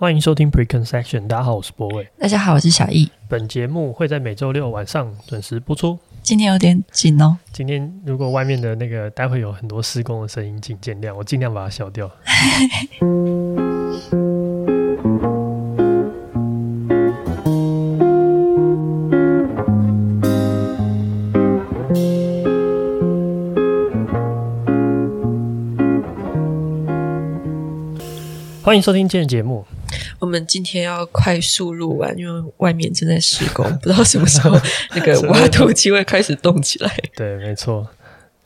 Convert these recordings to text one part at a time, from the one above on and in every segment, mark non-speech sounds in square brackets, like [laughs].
欢迎收听 Preconception，大家好，我是博伟。大家好，我是小易。本节目会在每周六晚上准时播出。今天有点紧哦。今天如果外面的那个待会有很多施工的声音，请见谅，我尽量把它消掉。[laughs] 欢迎收听今天的节目。我们今天要快速录完，因为外面正在施工，不知道什么时候 [laughs] 那个挖土机会开始动起来。对，没错。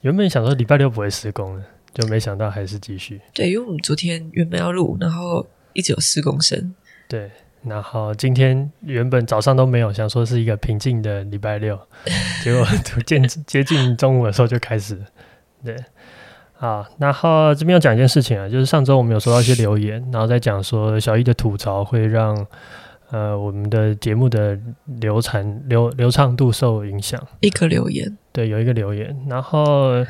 原本想说礼拜六不会施工的，就没想到还是继续。对，因为我们昨天原本要录，然后一直有施工声。对，然后今天原本早上都没有，想说是一个平静的礼拜六，结果 [laughs] 逐渐接近中午的时候就开始。对。啊，然后这边要讲一件事情啊，就是上周我们有收到一些留言，然后在讲说小易的吐槽会让呃我们的节目的流传流流畅度受影响。一个留言，对，有一个留言。然后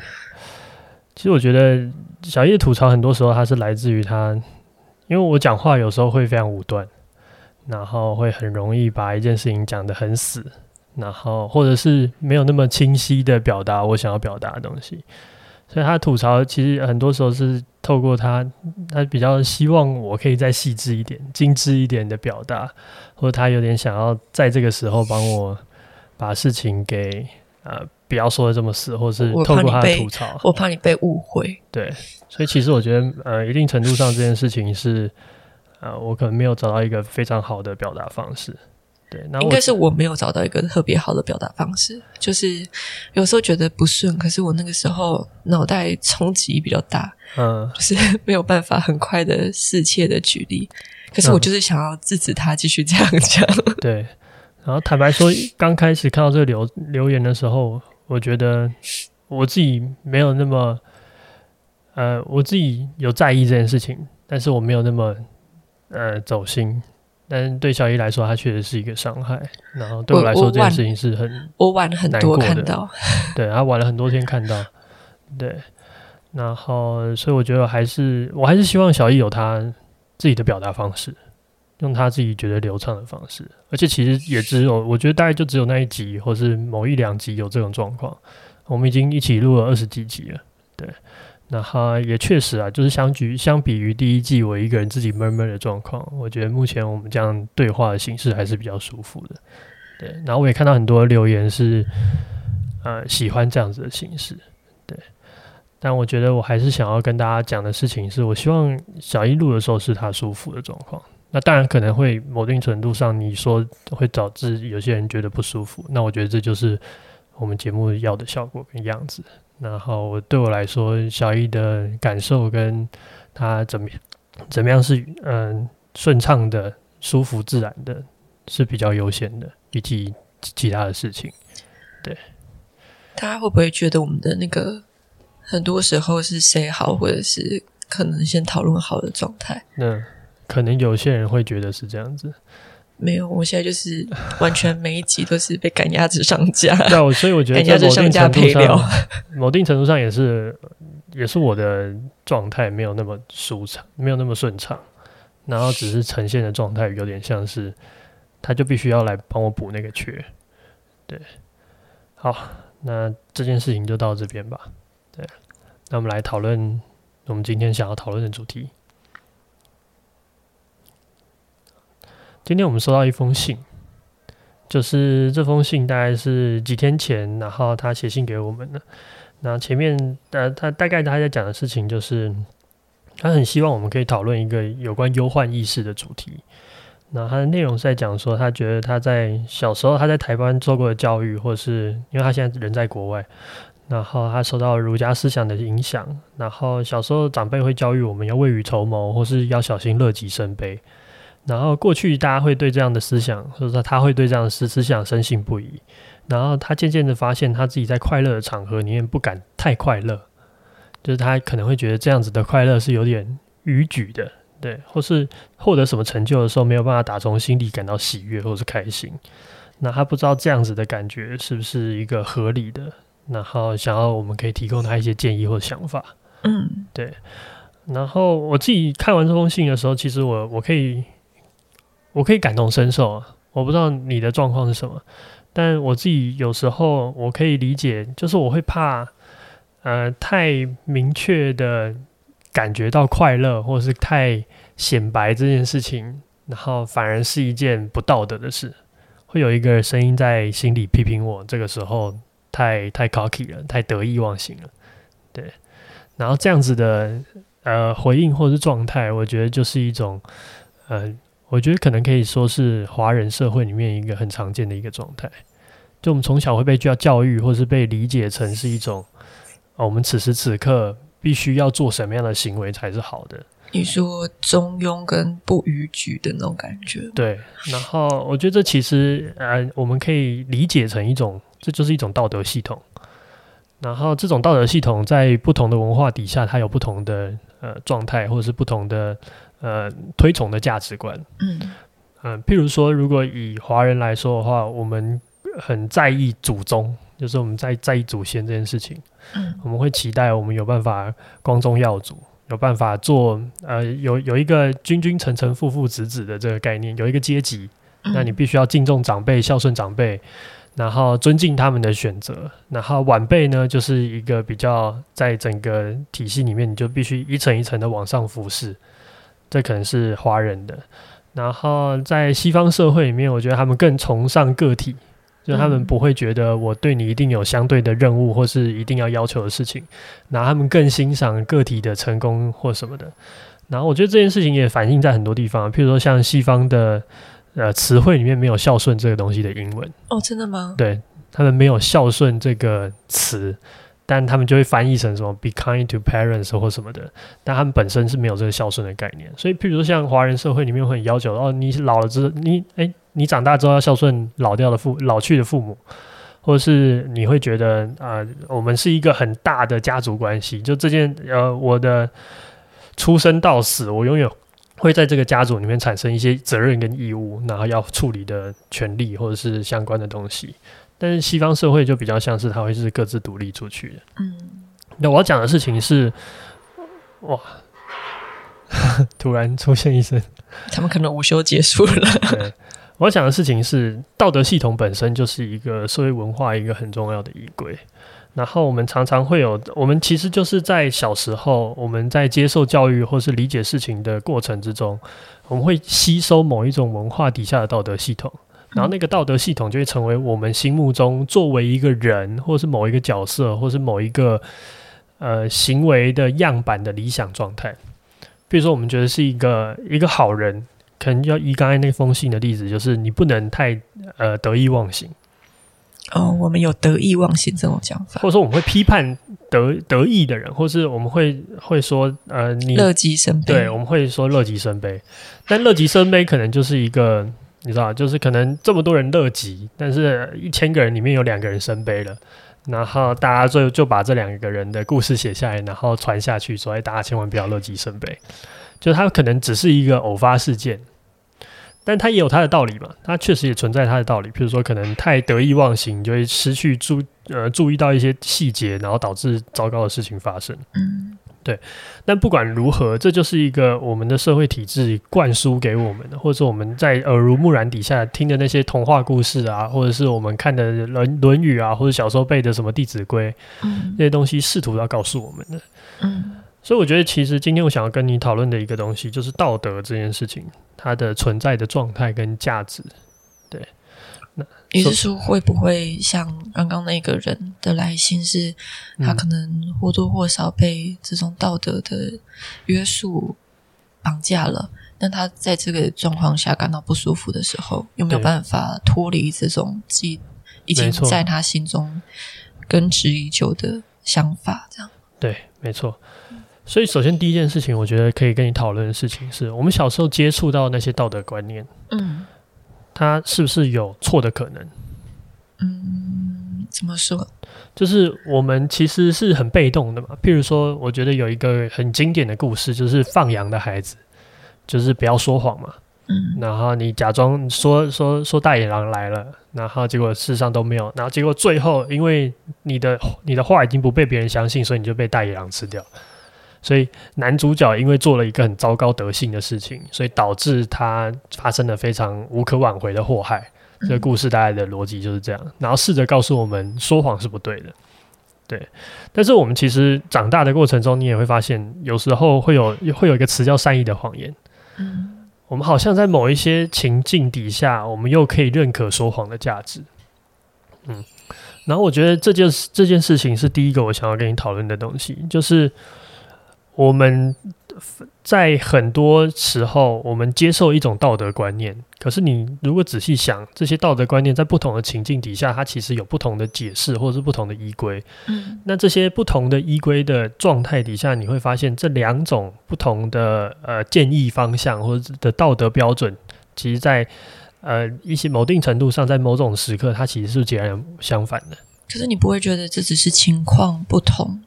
其实我觉得小易的吐槽很多时候它是来自于他，因为我讲话有时候会非常武断，然后会很容易把一件事情讲得很死，然后或者是没有那么清晰的表达我想要表达的东西。所以他吐槽其实很多时候是透过他，他比较希望我可以再细致一点、精致一点的表达，或者他有点想要在这个时候帮我把事情给呃不要说的这么死，或是透过他的吐槽，我怕你被误会。对，所以其实我觉得呃一定程度上这件事情是呃我可能没有找到一个非常好的表达方式。对，应该是我没有找到一个特别好的表达方式，就是有时候觉得不顺，可是我那个时候脑袋冲击比较大，嗯，就是 [laughs] 没有办法很快的适切的举例，可是我就是想要制止他继续这样讲。[laughs] 对，然后坦白说，刚开始看到这个留留言的时候，我觉得我自己没有那么，呃，我自己有在意这件事情，但是我没有那么呃走心。但对小易来说，他确实是一个伤害。然后对我来说，这件事情是很我晚了很多看到，[laughs] 对，他晚了很多天看到，对。然后，所以我觉得还是，我还是希望小易有他自己的表达方式，用他自己觉得流畅的方式。而且，其实也只有，我觉得大概就只有那一集，或是某一两集有这种状况。我们已经一起录了二十几集了，对。那哈也确实啊，就是相举相比于第一季我一个人自己闷闷的状况，我觉得目前我们这样对话的形式还是比较舒服的。对，然后我也看到很多留言是呃喜欢这样子的形式，对。但我觉得我还是想要跟大家讲的事情是，我希望小一录的时候是他舒服的状况。那当然可能会某定程度上你说会导致有些人觉得不舒服，那我觉得这就是我们节目要的效果跟样子。然后对我来说，小易的感受跟他怎么怎么样是嗯顺畅的、舒服自然的，是比较优先的，比起其他的事情。对，大家会不会觉得我们的那个很多时候是 say 好，或者是可能先讨论好的状态？那可能有些人会觉得是这样子。没有，我现在就是完全每一集都是被赶鸭子上架。对，我所以我觉得赶鸭子上架配料，[laughs] 某定程度上也是也是我的状态没有那么舒畅，没有那么顺畅，然后只是呈现的状态有点像是他就必须要来帮我补那个缺。对，好，那这件事情就到这边吧。对，那我们来讨论我们今天想要讨论的主题。今天我们收到一封信，就是这封信大概是几天前，然后他写信给我们的。那前面呃，他大概他在讲的事情就是，他很希望我们可以讨论一个有关忧患意识的主题。那他的内容是在讲说，他觉得他在小时候他在台湾受过的教育，或是因为他现在人在国外，然后他受到儒家思想的影响，然后小时候长辈会教育我们要未雨绸缪，或是要小心乐极生悲。然后过去大家会对这样的思想，或者说他会对这样的思思想深信不疑。然后他渐渐的发现，他自己在快乐的场合里面不敢太快乐，就是他可能会觉得这样子的快乐是有点逾矩的，对，或是获得什么成就的时候没有办法打从心里感到喜悦或是开心。那他不知道这样子的感觉是不是一个合理的，然后想要我们可以提供他一些建议或想法。嗯，对。然后我自己看完这封信的时候，其实我我可以。我可以感同身受啊。我不知道你的状况是什么，但我自己有时候我可以理解，就是我会怕，呃，太明确的感觉到快乐，或是太显白这件事情，然后反而是一件不道德的事，会有一个声音在心里批评我，这个时候太太 cocky 了，太得意忘形了，对，然后这样子的呃回应或者是状态，我觉得就是一种呃。我觉得可能可以说是华人社会里面一个很常见的一个状态，就我们从小会被教教育，或是被理解成是一种，哦，我们此时此刻必须要做什么样的行为才是好的。你说中庸跟不逾矩的那种感觉。对，然后我觉得这其实呃，我们可以理解成一种，这就是一种道德系统。然后这种道德系统在不同的文化底下，它有不同的呃状态，或者是不同的。呃，推崇的价值观，嗯。嗯、呃，譬如说，如果以华人来说的话，我们很在意祖宗，就是我们在在意祖先这件事情，嗯，我们会期待我们有办法光宗耀祖，有办法做呃，有有一个君君臣臣父父子子的这个概念，有一个阶级，那你必须要敬重长辈，孝顺长辈，然后尊敬他们的选择，然后晚辈呢，就是一个比较在整个体系里面，你就必须一层一层的往上服侍。这可能是华人的，然后在西方社会里面，我觉得他们更崇尚个体，就他们不会觉得我对你一定有相对的任务或是一定要要求的事情，然后他们更欣赏个体的成功或什么的。然后我觉得这件事情也反映在很多地方，譬如说像西方的呃词汇里面没有孝顺这个东西的英文。哦，真的吗？对，他们没有孝顺这个词。但他们就会翻译成什么 “be kind to parents” 或什么的，但他们本身是没有这个孝顺的概念。所以，譬如说像华人社会里面会很要求哦，你老了之后，你诶，你长大之后要孝顺老掉的父老去的父母，或者是你会觉得啊、我们是一个很大的家族关系，就这件呃，我的出生到死，我永远会在这个家族里面产生一些责任跟义务，然后要处理的权利或者是相关的东西。但是西方社会就比较像是它会是各自独立出去的。嗯，那我要讲的事情是，哇，[laughs] 突然出现一声，他们可能午休结束了。[laughs] 对，我要讲的事情是，道德系统本身就是一个社会文化一个很重要的依归。然后我们常常会有，我们其实就是在小时候，我们在接受教育或是理解事情的过程之中，我们会吸收某一种文化底下的道德系统。然后那个道德系统就会成为我们心目中作为一个人，或是某一个角色，或是某一个呃行为的样板的理想状态。比如说，我们觉得是一个一个好人，可能要以刚才那封信的例子，就是你不能太呃得意忘形。哦，我们有得意忘形这种讲法，或者说我们会批判得得意的人，或是我们会会说呃你乐极生悲。对，我们会说乐极生悲，但乐极生悲可能就是一个。你知道，就是可能这么多人乐极，但是一千个人里面有两个人生悲了，然后大家就就把这两个人的故事写下来，然后传下去，所以大家千万不要乐极生悲。就他可能只是一个偶发事件，但他也有他的道理嘛，他确实也存在他的道理。譬如说，可能太得意忘形，就会失去注呃注意到一些细节，然后导致糟糕的事情发生。嗯。对，但不管如何，这就是一个我们的社会体制灌输给我们的，或者说我们在耳濡目染底下听的那些童话故事啊，或者是我们看的《论论语》啊，或者小时候背的什么《弟子规》，嗯，这些东西试图要告诉我们的。嗯，所以我觉得，其实今天我想要跟你讨论的一个东西，就是道德这件事情，它的存在的状态跟价值。对。你是说会不会像刚刚那个人的来信，是他可能或多或少被这种道德的约束绑架了？那他在这个状况下感到不舒服的时候，有没有办法脱离这种既已经在他心中根植已久的想法？这样对，没错。所以，首先第一件事情，我觉得可以跟你讨论的事情是，我们小时候接触到那些道德观念，嗯。他是不是有错的可能？嗯，怎么说？就是我们其实是很被动的嘛。譬如说，我觉得有一个很经典的故事，就是放羊的孩子，就是不要说谎嘛。嗯，然后你假装说说说大野狼来了，然后结果事实上都没有，然后结果最后因为你的你的话已经不被别人相信，所以你就被大野狼吃掉。所以男主角因为做了一个很糟糕德性的事情，所以导致他发生了非常无可挽回的祸害。这个故事大概的逻辑就是这样，然后试着告诉我们说谎是不对的。对，但是我们其实长大的过程中，你也会发现，有时候会有会有一个词叫善意的谎言。嗯，我们好像在某一些情境底下，我们又可以认可说谎的价值。嗯，然后我觉得这件事这件事情是第一个我想要跟你讨论的东西，就是我们。在很多时候，我们接受一种道德观念，可是你如果仔细想，这些道德观念在不同的情境底下，它其实有不同的解释，或者是不同的依归。嗯，那这些不同的依归的状态底下，你会发现这两种不同的呃建议方向或者的道德标准，其实在呃一些某定程度上，在某种时刻，它其实是截然相反的。可是你不会觉得这只是情况不同？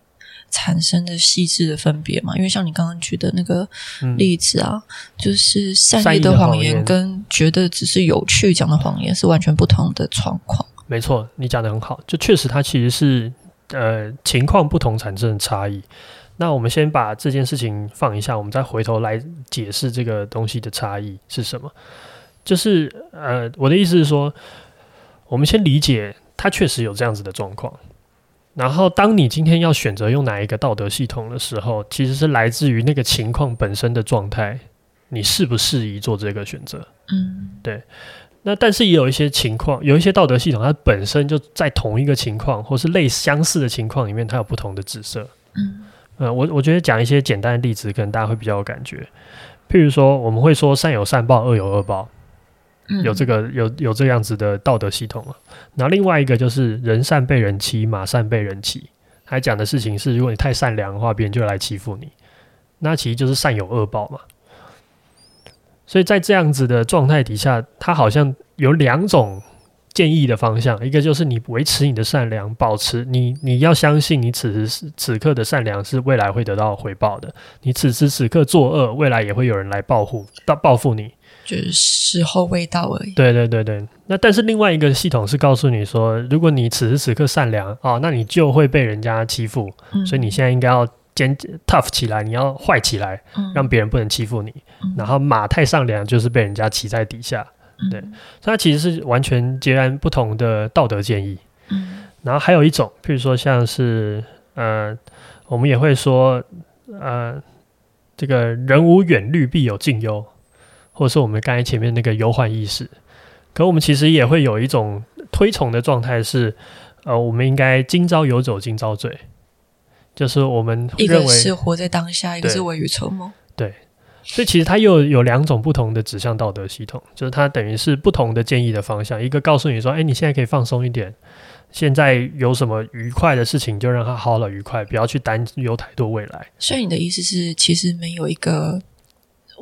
产生的细致的分别嘛？因为像你刚刚举的那个例子啊，嗯、就是善意的谎言跟觉得只是有趣讲的谎言是完全不同的状况。没错，你讲的很好，就确实它其实是呃情况不同产生的差异。那我们先把这件事情放一下，我们再回头来解释这个东西的差异是什么。就是呃，我的意思是说，我们先理解它确实有这样子的状况。然后，当你今天要选择用哪一个道德系统的时候，其实是来自于那个情况本身的状态，你适不适宜做这个选择？嗯，对。那但是也有一些情况，有一些道德系统，它本身就在同一个情况或是类相似的情况里面，它有不同的紫色。嗯，呃，我我觉得讲一些简单的例子，可能大家会比较有感觉。譬如说，我们会说善有善报，恶有恶报。有这个有有这样子的道德系统啊，然后另外一个就是人善被人欺，马善被人骑。还讲的事情是，如果你太善良的话，别人就来欺负你，那其实就是善有恶报嘛。所以在这样子的状态底下，他好像有两种建议的方向，一个就是你维持你的善良，保持你你要相信你此时此刻的善良是未来会得到回报的，你此时此刻作恶，未来也会有人来报复到报复你。就是时候未到而已。对对对对，那但是另外一个系统是告诉你说，如果你此时此刻善良啊、哦，那你就会被人家欺负，嗯、所以你现在应该要坚 tough 起来，你要坏起来，嗯、让别人不能欺负你。嗯、然后马太善良就是被人家骑在底下，嗯、对，所以它其实是完全截然不同的道德建议。嗯、然后还有一种，譬如说像是呃，我们也会说呃，这个人无远虑，必有近忧。或者是我们刚才前面那个忧患意识，可我们其实也会有一种推崇的状态是，呃，我们应该今朝有酒今朝醉，就是我们认为一个是活在当下，一个是未雨绸缪。对，所以其实它又有两种不同的指向道德系统，就是它等于是不同的建议的方向。一个告诉你说，哎，你现在可以放松一点，现在有什么愉快的事情就让它好了愉快，不要去担忧太多未来。所以你的意思是，其实没有一个。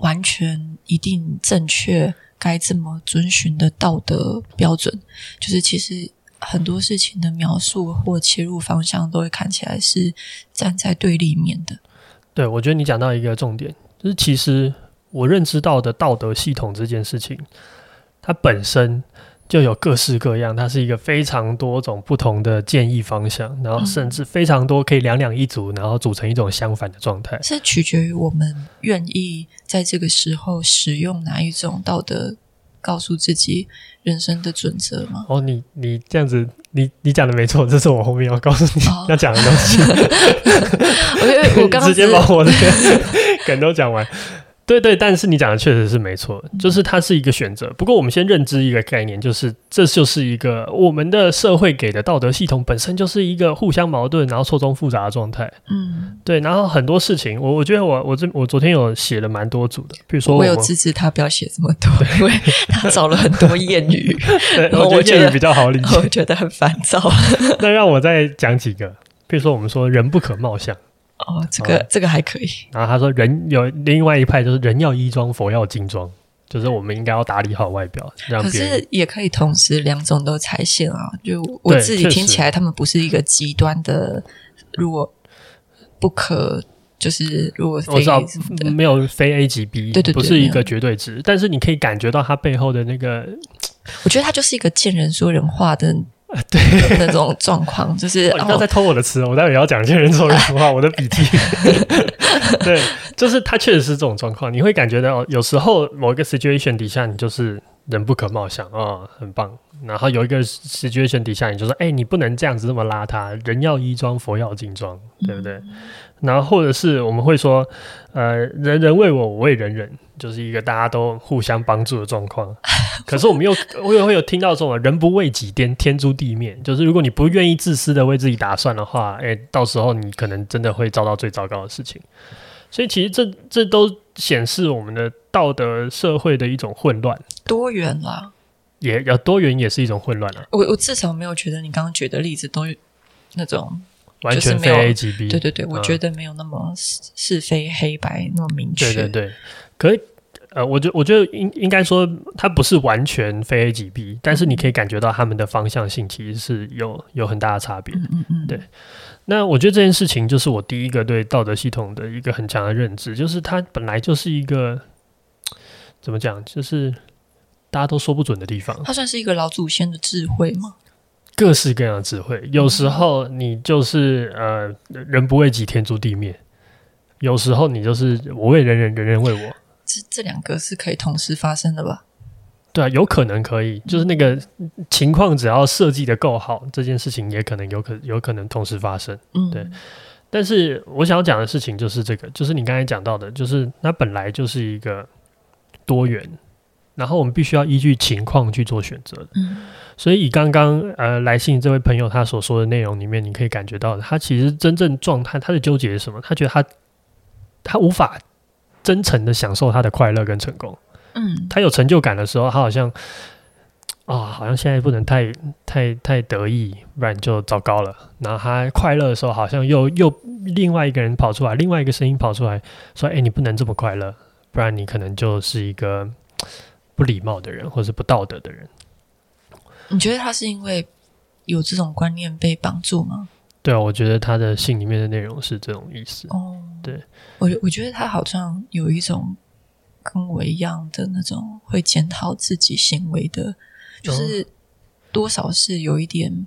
完全一定正确，该怎么遵循的道德标准，就是其实很多事情的描述或切入方向，都会看起来是站在对立面的。对，我觉得你讲到一个重点，就是其实我认知到的道德系统这件事情，它本身。就有各式各样，它是一个非常多种不同的建议方向，然后甚至非常多可以两两一组，然后组成一种相反的状态。是取决于我们愿意在这个时候使用哪一种道德，告诉自己人生的准则吗？哦，你你这样子，你你讲的没错，这是我后面要告诉你 [laughs] 要讲的东西。[laughs] 我我刚刚直接把我的 [laughs] 梗都讲完。对对，但是你讲的确实是没错，就是它是一个选择。不过我们先认知一个概念，就是这就是一个我们的社会给的道德系统本身就是一个互相矛盾，然后错综复杂的状态。嗯，对。然后很多事情，我我觉得我我这我昨天有写了蛮多组的，比如说我，我有支持他不要写这么多，[laughs] 因为他找了很多谚语，[laughs] 对我觉得谚语比较好理解，[laughs] 我觉得很烦躁。那让我再讲几个，比如说我们说人不可貌相。哦，这个、哦、这个还可以。然后他说，人有另外一派，就是人要衣装，佛要金装，就是我们应该要打理好外表。让别人，可是也可以同时两种都踩线啊。就我自己听起来，他们不是一个极端的，如果不可，就是如果非我知道没有非 A 级 B，对对对，不是一个绝对值。但是你可以感觉到他背后的那个，我觉得他就是一个见人说人话的。对那种状况，[laughs] 就是、哦、你不要再偷我的词，我待会也要讲一些人说人话，我的笔记。[laughs] 对，就是他确实是这种状况，你会感觉到有时候某一个 situation 底下，你就是人不可貌相啊、哦，很棒。然后有一个 situation 底下，你就说，哎，你不能这样子这么邋遢，人要衣装，佛要金装，对不对？嗯、然后或者是我们会说，呃，人人为我，我为人人，就是一个大家都互相帮助的状况。[laughs] 可是我们又我也会有听到这种人不为己，天天诛地灭，就是如果你不愿意自私的为自己打算的话，哎，到时候你可能真的会遭到最糟糕的事情。所以其实这这都显示我们的道德社会的一种混乱，多元啦。也要多元也是一种混乱啊！我我至少没有觉得你刚刚举的例子都那种完全非 A 即 B。对对对，嗯、我觉得没有那么是是非黑白那么明确。对对对，可以呃，我觉我觉得应应该说它不是完全非 A 即 B，但是你可以感觉到他们的方向性其实是有有很大的差别。嗯嗯嗯。对，那我觉得这件事情就是我第一个对道德系统的一个很强的认知，就是它本来就是一个怎么讲，就是。大家都说不准的地方，它算是一个老祖先的智慧吗？各式各样的智慧，有时候你就是呃，人不为己，天诛地灭；有时候你就是我为人人，人人为我。这这两个是可以同时发生的吧？对啊，有可能可以，就是那个情况，只要设计的够好，这件事情也可能有可有可能同时发生。嗯，对。但是我想要讲的事情就是这个，就是你刚才讲到的，就是它本来就是一个多元。然后我们必须要依据情况去做选择的。嗯，所以以刚刚呃来信这位朋友他所说的内容里面，你可以感觉到他其实真正状态，他的纠结是什么？他觉得他他无法真诚的享受他的快乐跟成功。嗯，他有成就感的时候，他好像啊、哦，好像现在不能太太太得意，不然就糟糕了。然后他快乐的时候，好像又又另外一个人跑出来，另外一个声音跑出来说：“哎，你不能这么快乐，不然你可能就是一个。”不礼貌的人，或是不道德的人，你觉得他是因为有这种观念被绑住吗？对啊，我觉得他的信里面的内容是这种意思。哦，对，我我觉得他好像有一种跟我一样的那种会检讨自己行为的，就是多少是有一点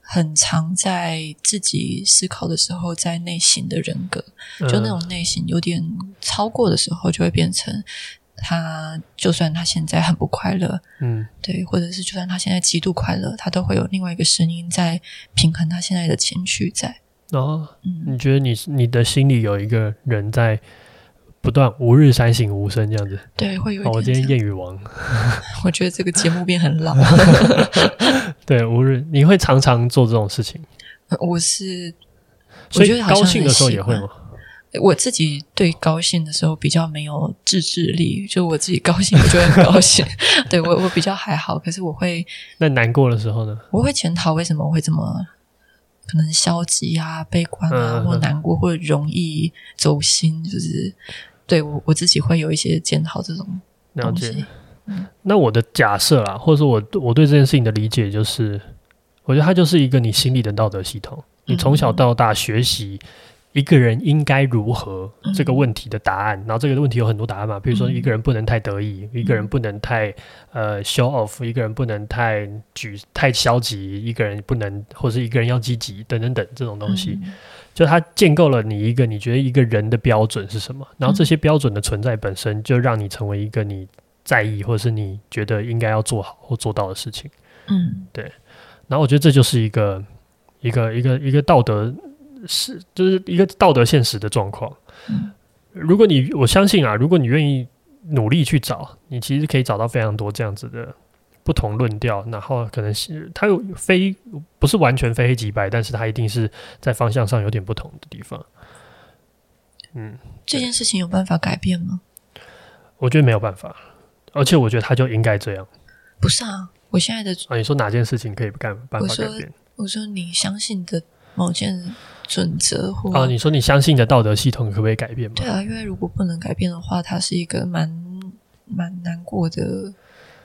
很常在自己思考的时候，在内心的人格，就那种内心有点超过的时候，就会变成。他就算他现在很不快乐，嗯，对，或者是就算他现在极度快乐，他都会有另外一个声音在平衡他现在的情绪在。哦，嗯，你觉得你你的心里有一个人在不断吾日三省吾身这样子？对，会有一点。哦，我今天谚语王，[laughs] 我觉得这个节目变很老。[laughs] 对，吾日你会常常做这种事情？我是，所以高兴的时候也会吗？我自己对高兴的时候比较没有自制力，就我自己高兴，我就会很高兴。[laughs] 对我，我比较还好，可是我会。那难过的时候呢？我会检讨为什么我会这么可能消极啊、悲观啊，嗯、或难过，或者容易走心，就是对我我自己会有一些检讨这种了解。嗯、那我的假设啦，或者说我我对这件事情的理解就是，我觉得它就是一个你心理的道德系统，你从小到大学习。嗯一个人应该如何这个问题的答案，嗯、然后这个问题有很多答案嘛，比如说一个人不能太得意，嗯、一个人不能太呃 show off，一个人不能太举太消极，一个人不能或者一个人要积极等等等这种东西，嗯、就它建构了你一个你觉得一个人的标准是什么，然后这些标准的存在本身就让你成为一个你在意或者是你觉得应该要做好或做到的事情，嗯，对，然后我觉得这就是一个一个一个一个道德。是，就是一个道德现实的状况。嗯，如果你我相信啊，如果你愿意努力去找，你其实可以找到非常多这样子的不同论调。然后可能是它有非不是完全非黑即白，但是它一定是在方向上有点不同的地方。嗯，这件事情有办法改变吗？我觉得没有办法，而且我觉得他就应该这样。不是啊，我现在的啊，你说哪件事情可以干办法改变？我说，我说你相信的某件。准则或啊，你说你相信的道德系统可不可以改变吗？对啊，因为如果不能改变的话，它是一个蛮蛮难过的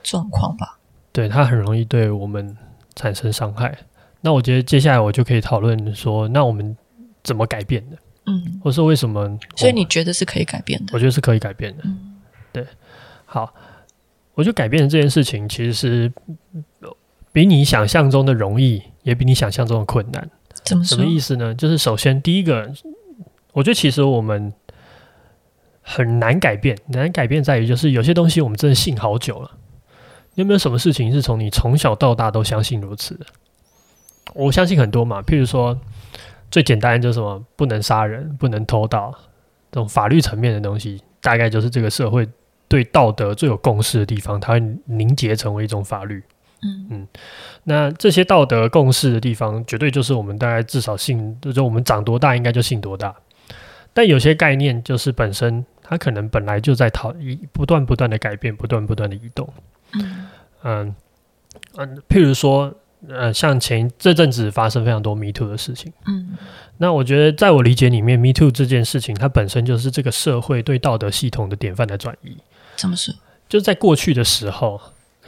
状况吧？对，它很容易对我们产生伤害。那我觉得接下来我就可以讨论说，那我们怎么改变的？嗯，或是为什么？所以你觉得是可以改变的？我觉得是可以改变的。嗯，对。好，我觉得改变的这件事情其实是比你想象中的容易，也比你想象中的困难。怎么？什么意思呢？就是首先第一个，我觉得其实我们很难改变，难改变在于就是有些东西我们真的信好久了。有没有什么事情是从你从小到大都相信如此的？我相信很多嘛，譬如说最简单就是什么不能杀人、不能偷盗这种法律层面的东西，大概就是这个社会对道德最有共识的地方，它会凝结成为一种法律。嗯嗯，那这些道德共识的地方，绝对就是我们大概至少信，就是我们长多大应该就信多大。但有些概念就是本身它可能本来就在讨一不断不断的改变，不断不断的移动。嗯嗯嗯，譬如说，呃，像前这阵子发生非常多 Me Too 的事情。嗯，那我觉得在我理解里面，Me Too 这件事情它本身就是这个社会对道德系统的典范的转移。怎么说？就在过去的时候，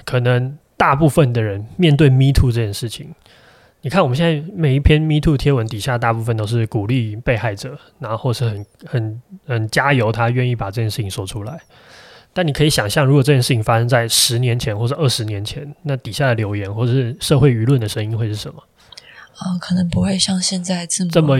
可能。大部分的人面对 Me Too 这件事情，你看我们现在每一篇 Me Too 贴文底下，大部分都是鼓励被害者，然后是很很很加油，他愿意把这件事情说出来。但你可以想象，如果这件事情发生在十年前或者二十年前，那底下的留言或者是社会舆论的声音会是什么？啊、哦，可能不会像现在这么这么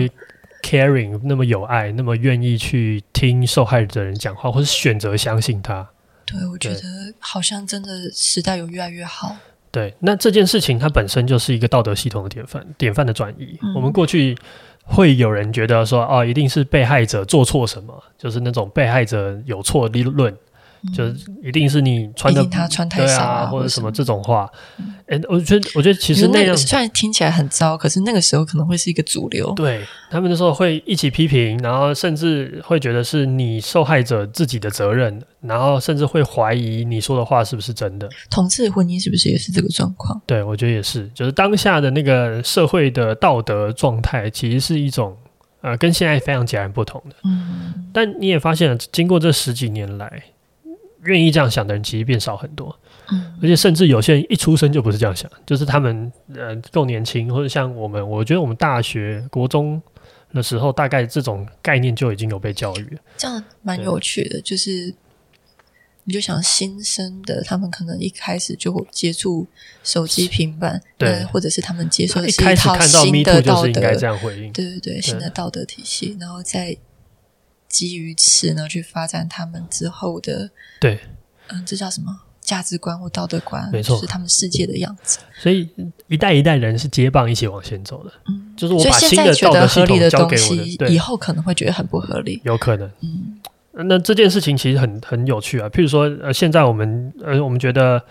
caring，那么有爱，那么愿意去听受害者人讲话，或是选择相信他。对，我觉得好像真的时代有越来越好。对，那这件事情它本身就是一个道德系统的典范，典范的转移。嗯。我们过去会有人觉得说，哦，一定是被害者做错什么，就是那种被害者有错理论。就是一定是你穿的，他穿太少啊，或者什么这种话。哎、我觉得，我觉得其实那样虽然听起来很糟，可是那个时候可能会是一个主流。对，他们那时候会一起批评，然后甚至会觉得是你受害者自己的责任，然后甚至会怀疑你说的话是不是真的。同志婚姻是不是也是这个状况？对，我觉得也是，就是当下的那个社会的道德状态，其实是一种呃，跟现在非常截然不同的。嗯，但你也发现了，经过这十几年来。愿意这样想的人其实变少很多，嗯，而且甚至有些人一出生就不是这样想，就是他们呃够年轻，或者像我们，我觉得我们大学、国中的时候，大概这种概念就已经有被教育了。这样蛮有趣的，就是你就想新生的，他们可能一开始就会接触手机、平板，对，或者是他们接受的是一套新的道德，这样回应，对对对，新的道德体系，然后再。基于此呢，去发展他们之后的对，嗯，这叫什么价值观或道德观？没错，就是他们世界的样子。所以一代一代人是接棒一起往前走的。嗯，就是我把新的道德系统交给我的，以后可能会觉得很不合理，有可能。嗯，那这件事情其实很很有趣啊。譬如说，呃，现在我们呃，我们觉得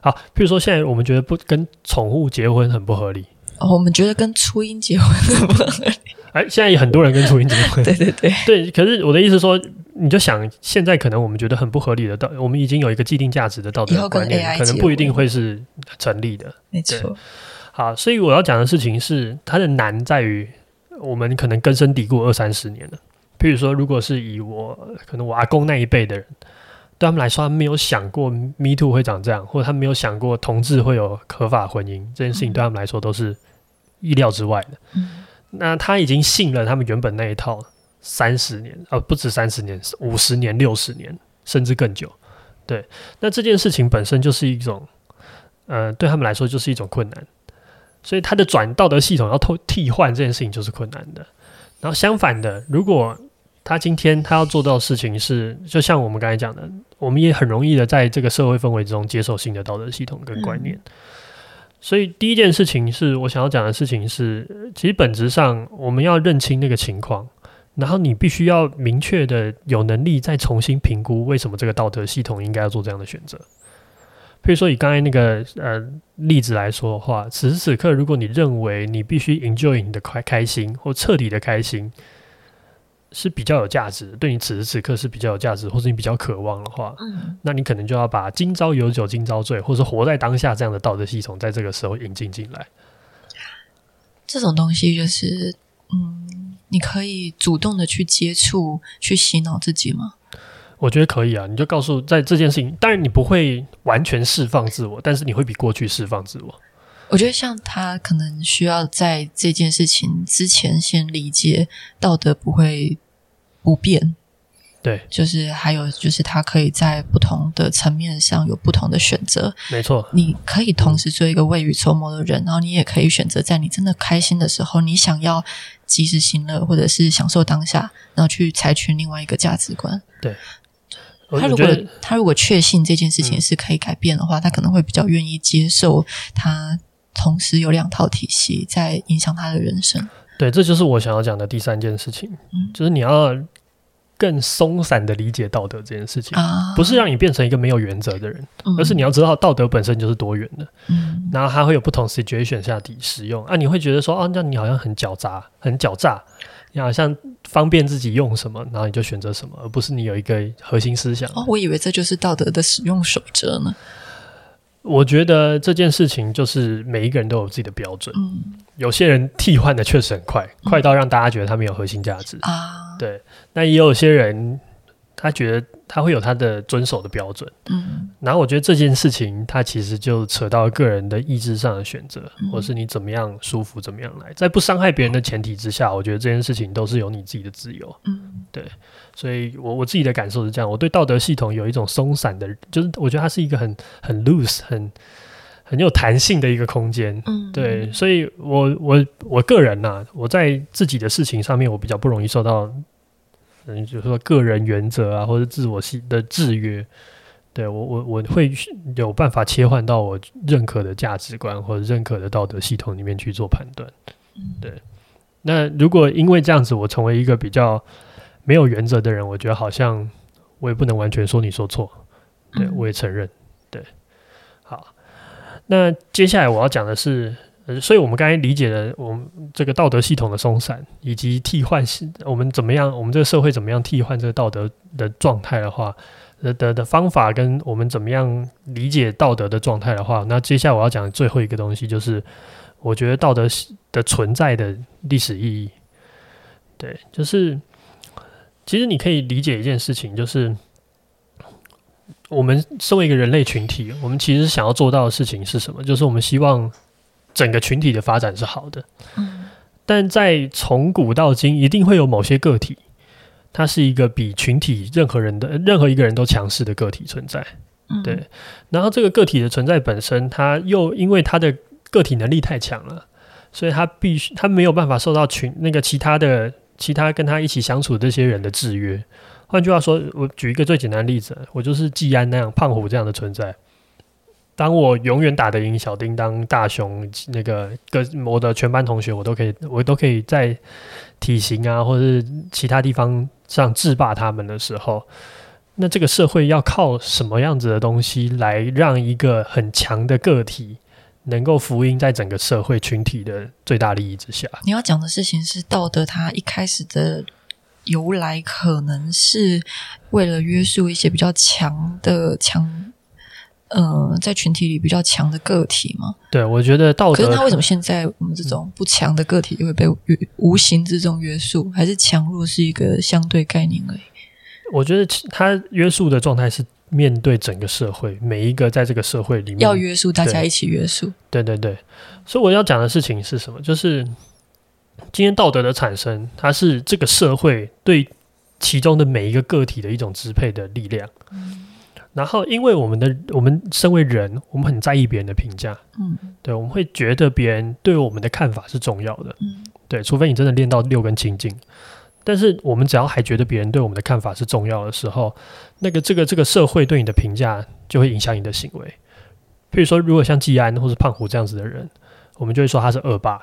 好，譬如说现在我们觉得不跟宠物结婚很不合理。哦，我们觉得跟初音结婚很不合理。哎，现在有很多人跟初音结婚。[laughs] 对对对对，可是我的意思说，你就想，现在可能我们觉得很不合理的道，我们已经有一个既定价值的道德观念，可能不一定会是成立的。没错。好，所以我要讲的事情是，它的难在于我们可能根深蒂固二三十年了。譬如说，如果是以我可能我阿公那一辈的人，对他们来说，他们没有想过 Me Too 会长这样，或者他们没有想过同志会有合法婚姻这件事情，对他们来说都是意料之外的。嗯。那他已经信了他们原本那一套三十年，呃，不止三十年，五十年、六十年，甚至更久。对，那这件事情本身就是一种，呃，对他们来说就是一种困难。所以他的转道德系统要替替换这件事情就是困难的。然后相反的，如果他今天他要做到的事情是，就像我们刚才讲的，我们也很容易的在这个社会氛围中接受新的道德系统跟观念。所以第一件事情是我想要讲的事情是，其实本质上我们要认清那个情况，然后你必须要明确的有能力再重新评估为什么这个道德系统应该要做这样的选择。譬如说以刚才那个呃例子来说的话，此时此刻如果你认为你必须 enjoy 你的开开心或彻底的开心。是比较有价值，对你此时此刻是比较有价值，或是你比较渴望的话，嗯，那你可能就要把“今朝有酒今朝醉”或者活在当下这样的道德系统，在这个时候引进进来。这种东西就是，嗯，你可以主动的去接触，去洗脑自己吗？我觉得可以啊，你就告诉在这件事情，当然你不会完全释放自我，但是你会比过去释放自我。我觉得像他可能需要在这件事情之前先理解道德不会不变，对，就是还有就是他可以在不同的层面上有不同的选择。没错，你可以同时做一个未雨绸缪的人，然后你也可以选择在你真的开心的时候，你想要及时行乐或者是享受当下，然后去采取另外一个价值观。对。他如果他如果确信这件事情是可以改变的话，嗯、他可能会比较愿意接受他同时有两套体系在影响他的人生。对，这就是我想要讲的第三件事情，嗯、就是你要更松散的理解道德这件事情，啊、不是让你变成一个没有原则的人，嗯、而是你要知道道德本身就是多元的，嗯，然后它会有不同 situation 下底使用啊，你会觉得说，哦、啊，那你好像很狡诈，很狡诈。你好像方便自己用什么，然后你就选择什么，而不是你有一个核心思想。哦，我以为这就是道德的使用守则呢。我觉得这件事情就是每一个人都有自己的标准。嗯，有些人替换的确实很快，嗯、快到让大家觉得他没有核心价值啊。对，那也有些人。他觉得他会有他的遵守的标准，嗯，然后我觉得这件事情，它其实就扯到个人的意志上的选择，嗯、或是你怎么样舒服怎么样来，在不伤害别人的前提之下，我觉得这件事情都是有你自己的自由，嗯，对，所以我我自己的感受是这样，我对道德系统有一种松散的，就是我觉得它是一个很很 loose 很很有弹性的一个空间，嗯，对，所以我我我个人呐、啊，我在自己的事情上面，我比较不容易受到。嗯，就是说个人原则啊，或者自我系的制约，对我我我会有办法切换到我认可的价值观或者认可的道德系统里面去做判断。对，那如果因为这样子，我成为一个比较没有原则的人，我觉得好像我也不能完全说你说错。对，我也承认。对，好，那接下来我要讲的是。所以，我们刚才理解了我们这个道德系统的松散，以及替换我们怎么样，我们这个社会怎么样替换这个道德的状态的话，的的的方法跟我们怎么样理解道德的状态的话，那接下来我要讲的最后一个东西，就是我觉得道德的存在的历史意义。对，就是其实你可以理解一件事情，就是我们身为一个人类群体，我们其实想要做到的事情是什么？就是我们希望。整个群体的发展是好的，嗯，但在从古到今，一定会有某些个体，它是一个比群体任何人的任何一个人都强势的个体存在，嗯，对。然后这个个体的存在本身，他又因为他的个体能力太强了，所以他必须他没有办法受到群那个其他的其他跟他一起相处的这些人的制约。换句话说，我举一个最简单的例子，我就是季安那样胖虎这样的存在。当我永远打得赢小叮当、大雄那个个我的全班同学，我都可以，我都可以在体型啊，或者是其他地方上制霸他们的时候，那这个社会要靠什么样子的东西来让一个很强的个体能够福音在整个社会群体的最大利益之下？你要讲的事情是道德，它一开始的由来可能是为了约束一些比较强的强。呃，在群体里比较强的个体嘛，对，我觉得道德。可是他为什么现在我们这种不强的个体就会被无形之中约束？还是强弱是一个相对概念而已？我觉得他约束的状态是面对整个社会，每一个在这个社会里面要约束大家一起约束。对对对，所以我要讲的事情是什么？就是今天道德的产生，它是这个社会对其中的每一个个体的一种支配的力量。嗯然后，因为我们的我们身为人，我们很在意别人的评价，嗯，对，我们会觉得别人对我们的看法是重要的，嗯，对，除非你真的练到六根清净，但是我们只要还觉得别人对我们的看法是重要的时候，那个这个这个社会对你的评价就会影响你的行为。譬如说，如果像季安或是胖虎这样子的人，我们就会说他是恶霸。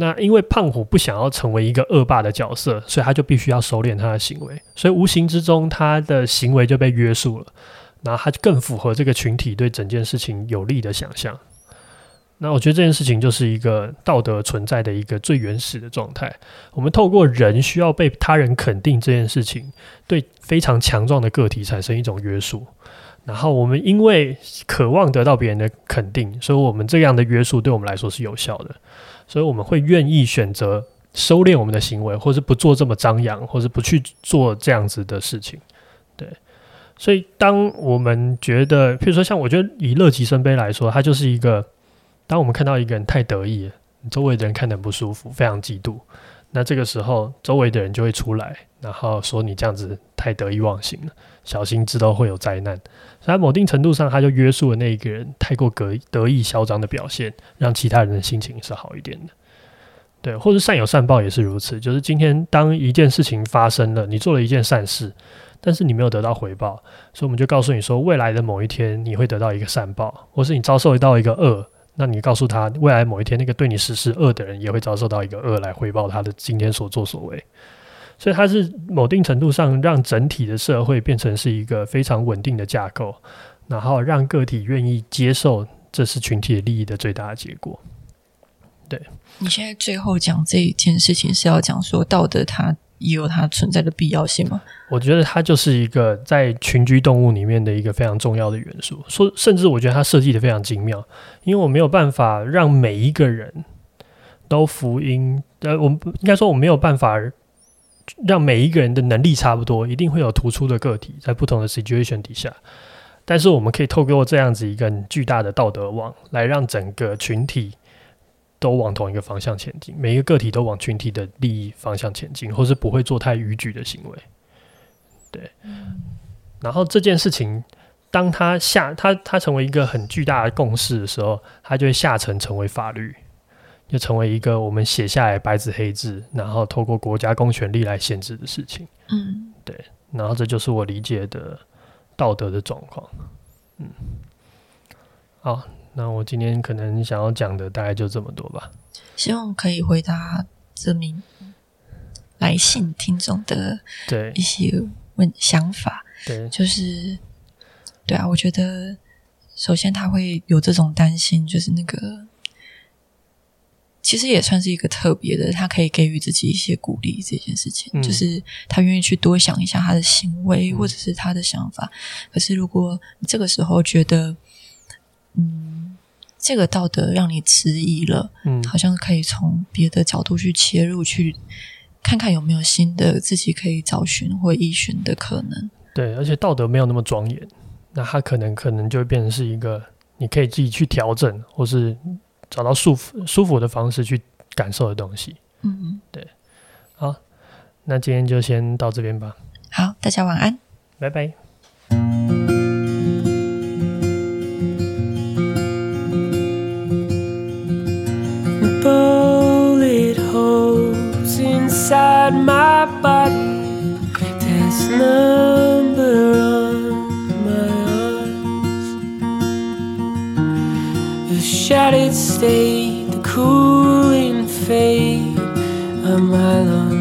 那因为胖虎不想要成为一个恶霸的角色，所以他就必须要收敛他的行为，所以无形之中他的行为就被约束了，然后他就更符合这个群体对整件事情有利的想象。那我觉得这件事情就是一个道德存在的一个最原始的状态。我们透过人需要被他人肯定这件事情，对非常强壮的个体产生一种约束。然后我们因为渴望得到别人的肯定，所以我们这样的约束对我们来说是有效的。所以我们会愿意选择收敛我们的行为，或是不做这么张扬，或是不去做这样子的事情。对，所以当我们觉得，譬如说像我觉得以乐极生悲来说，它就是一个，当我们看到一个人太得意，周围的人看得很不舒服，非常嫉妒，那这个时候周围的人就会出来，然后说你这样子太得意忘形了，小心知道会有灾难。在某定程度上，他就约束了那一个人太过得得意嚣张的表现，让其他人的心情是好一点的。对，或者善有善报也是如此。就是今天当一件事情发生了，你做了一件善事，但是你没有得到回报，所以我们就告诉你说，未来的某一天你会得到一个善报，或是你遭受到一个恶，那你告诉他，未来某一天那个对你实施恶的人也会遭受到一个恶来回报他的今天所作所为。所以它是某定程度上让整体的社会变成是一个非常稳定的架构，然后让个体愿意接受这是群体的利益的最大的结果。对。你现在最后讲这一件事情是要讲说道德它也有它存在的必要性吗？我觉得它就是一个在群居动物里面的一个非常重要的元素。说甚至我觉得它设计的非常精妙，因为我没有办法让每一个人都福音。呃，我们应该说我没有办法让每一个人的能力差不多，一定会有突出的个体在不同的 situation 底下。但是我们可以透过这样子一个巨大的道德网来让整个群体。都往同一个方向前进，每一个个体都往群体的利益方向前进，或是不会做太逾矩的行为。对，然后这件事情，当它下它它成为一个很巨大的共识的时候，它就会下沉成为法律，就成为一个我们写下来白纸黑字，然后透过国家公权力来限制的事情。嗯，对，然后这就是我理解的道德的状况。嗯，好。那我今天可能想要讲的大概就这么多吧。希望可以回答这名来信听众的对一些问想法。对，就是对啊，我觉得首先他会有这种担心，就是那个其实也算是一个特别的，他可以给予自己一些鼓励。这件事情，嗯、就是他愿意去多想一下他的行为或者是他的想法。嗯、可是如果你这个时候觉得，嗯，这个道德让你迟疑了，嗯，好像可以从别的角度去切入，去看看有没有新的自己可以找寻或依循的可能。对，而且道德没有那么庄严，那他可能可能就会变成是一个你可以自己去调整，或是找到舒服舒服的方式去感受的东西。嗯，对。好，那今天就先到这边吧。好，大家晚安。拜拜。shattered state, the cooling fade of my lungs.